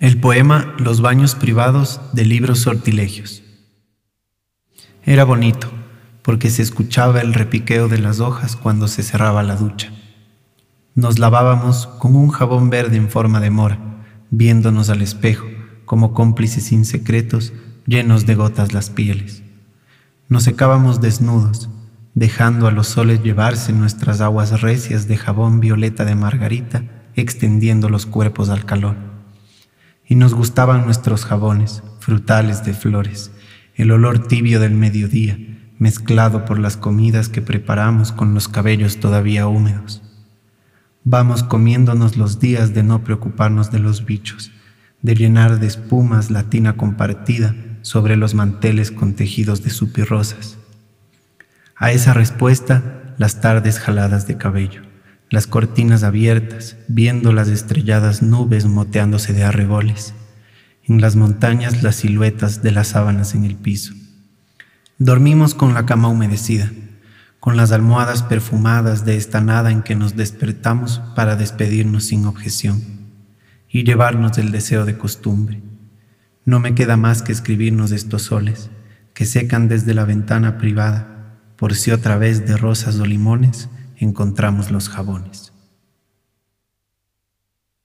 El poema Los baños privados de libros sortilegios. Era bonito, porque se escuchaba el repiqueo de las hojas cuando se cerraba la ducha. Nos lavábamos con un jabón verde en forma de mora, viéndonos al espejo, como cómplices insecretos, llenos de gotas las pieles. Nos secábamos desnudos, dejando a los soles llevarse nuestras aguas recias de jabón violeta de margarita, extendiendo los cuerpos al calor y nos gustaban nuestros jabones, frutales de flores, el olor tibio del mediodía, mezclado por las comidas que preparamos con los cabellos todavía húmedos. Vamos comiéndonos los días de no preocuparnos de los bichos, de llenar de espumas la tina compartida sobre los manteles con tejidos de supirrosas. A esa respuesta, las tardes jaladas de cabello las cortinas abiertas, viendo las estrelladas nubes moteándose de arreboles, en las montañas las siluetas de las sábanas en el piso. Dormimos con la cama humedecida, con las almohadas perfumadas de esta nada en que nos despertamos para despedirnos sin objeción y llevarnos del deseo de costumbre. No me queda más que escribirnos estos soles que secan desde la ventana privada, por si otra vez de rosas o limones encontramos los jabones.